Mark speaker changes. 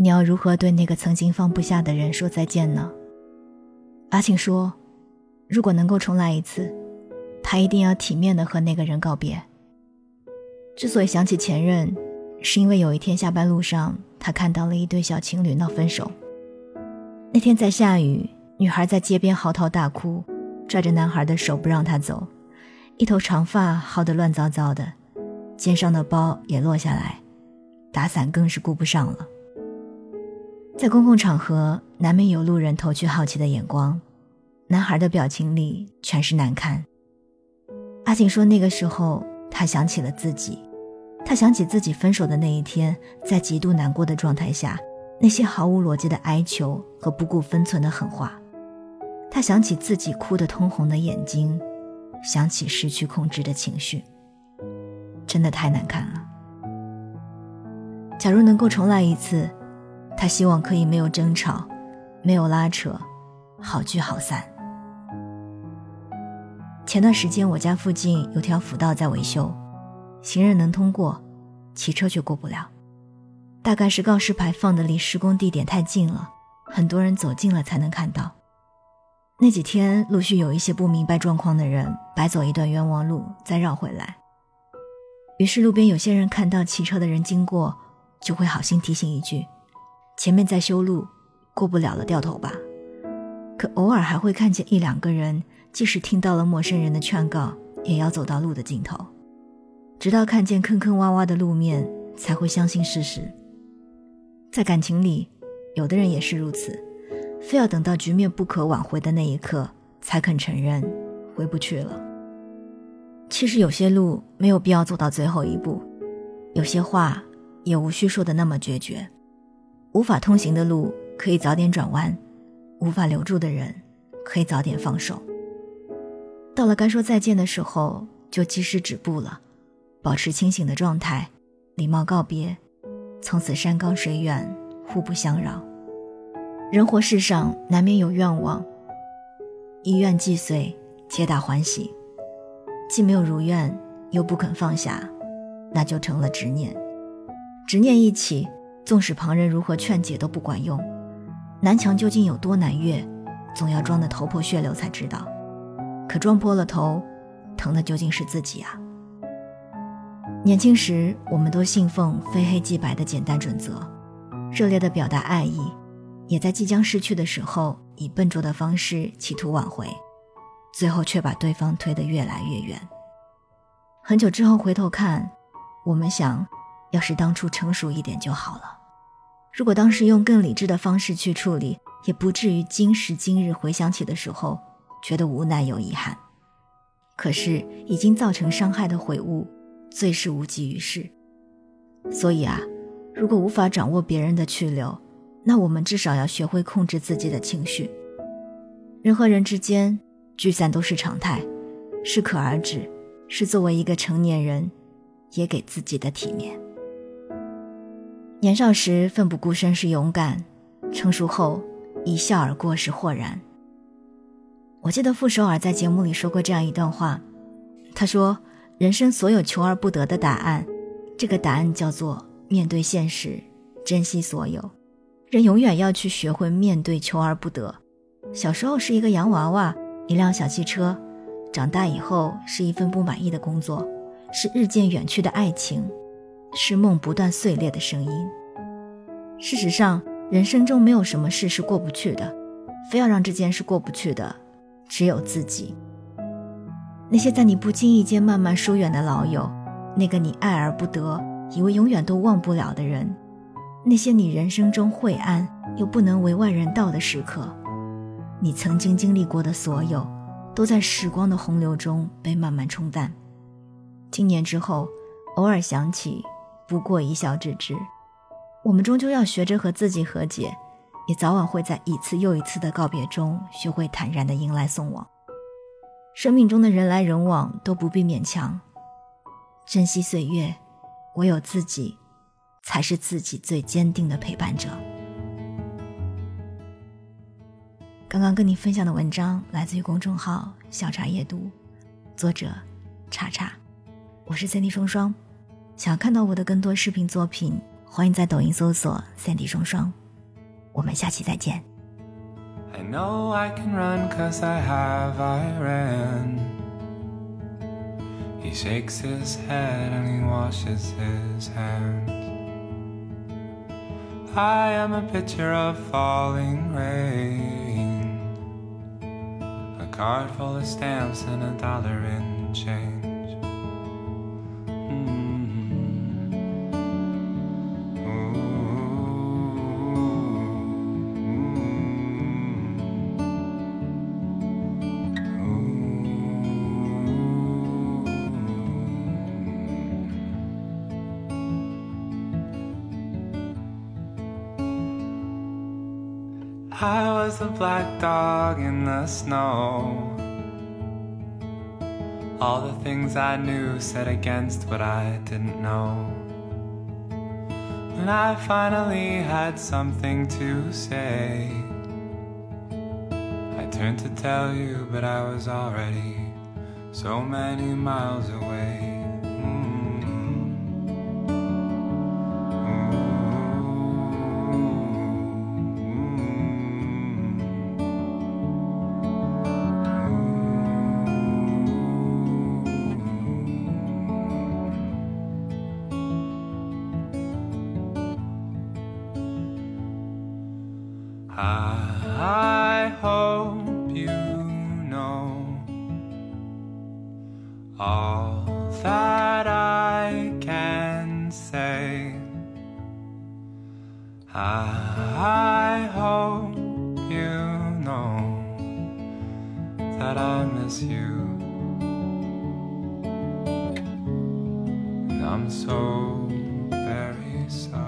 Speaker 1: 你要如何对那个曾经放不下的人说再见呢？阿庆说：“如果能够重来一次，他一定要体面的和那个人告别。”之所以想起前任，是因为有一天下班路上，他看到了一对小情侣闹分手。那天在下雨，女孩在街边嚎啕大哭，拽着男孩的手不让他走，一头长发薅得乱糟糟的，肩上的包也落下来，打伞更是顾不上了。在公共场合，难免有路人投去好奇的眼光，男孩的表情里全是难堪。阿锦说：“那个时候，他想起了自己，他想起自己分手的那一天，在极度难过的状态下，那些毫无逻辑的哀求和不顾分寸的狠话。他想起自己哭得通红的眼睛，想起失去控制的情绪，真的太难看了。假如能够重来一次。”他希望可以没有争吵，没有拉扯，好聚好散。前段时间我家附近有条辅道在维修，行人能通过，骑车却过不了。大概是告示牌放的离施工地点太近了，很多人走近了才能看到。那几天陆续有一些不明白状况的人白走一段冤枉路，再绕回来。于是路边有些人看到骑车的人经过，就会好心提醒一句。前面在修路，过不了了，掉头吧。可偶尔还会看见一两个人，即使听到了陌生人的劝告，也要走到路的尽头，直到看见坑坑洼洼的路面，才会相信事实。在感情里，有的人也是如此，非要等到局面不可挽回的那一刻，才肯承认回不去了。其实有些路没有必要走到最后一步，有些话也无需说的那么决绝。无法通行的路可以早点转弯，无法留住的人可以早点放手。到了该说再见的时候，就及时止步了，保持清醒的状态，礼貌告别，从此山高水远，互不相扰。人活世上难免有愿望，一愿既遂，皆大欢喜。既没有如愿，又不肯放下，那就成了执念。执念一起。纵使旁人如何劝解都不管用，南墙究竟有多难越，总要撞得头破血流才知道。可撞破了头，疼的究竟是自己啊！年轻时，我们都信奉非黑即白的简单准则，热烈的表达爱意，也在即将失去的时候，以笨拙的方式企图挽回，最后却把对方推得越来越远。很久之后回头看，我们想，要是当初成熟一点就好了。如果当时用更理智的方式去处理，也不至于今时今日回想起的时候觉得无奈又遗憾。可是已经造成伤害的悔悟，最是无济于事。所以啊，如果无法掌握别人的去留，那我们至少要学会控制自己的情绪。人和人之间聚散都是常态，适可而止，是作为一个成年人，也给自己的体面。年少时奋不顾身是勇敢，成熟后一笑而过是豁然。我记得傅首尔在节目里说过这样一段话，他说：“人生所有求而不得的答案，这个答案叫做面对现实，珍惜所有。人永远要去学会面对求而不得。小时候是一个洋娃娃，一辆小汽车；长大以后是一份不满意的工作，是日渐远去的爱情。”是梦不断碎裂的声音。事实上，人生中没有什么事是过不去的，非要让这件事过不去的，只有自己。那些在你不经意间慢慢疏远的老友，那个你爱而不得，以为永远都忘不了的人，那些你人生中晦暗又不能为外人道的时刻，你曾经经历过的所有，都在时光的洪流中被慢慢冲淡。今年之后，偶尔想起。不过一笑置之。我们终究要学着和自己和解，也早晚会在一次又一次的告别中，学会坦然的迎来送往。生命中的人来人往都不必勉强，珍惜岁月，唯有自己，才是自己最坚定的陪伴者。刚刚跟你分享的文章来自于公众号“小茶夜读”，作者茶茶，我是三 D 双双。想要看到我的更多视频作品，欢迎在抖音搜索“三 D 双双”。我们下期再见。
Speaker 2: I know I can run cause I have Iran. He shakes his head and he washes his hands. I am a picture of falling rain. A card full of stamps and a dollar in change. I was a black dog in the snow. All the things I knew said against what I didn't know. When I finally had something to say, I turned to tell you, but I was already so many miles away. I hope you know all that I can say. I hope you know that I miss you. And I'm so very sorry.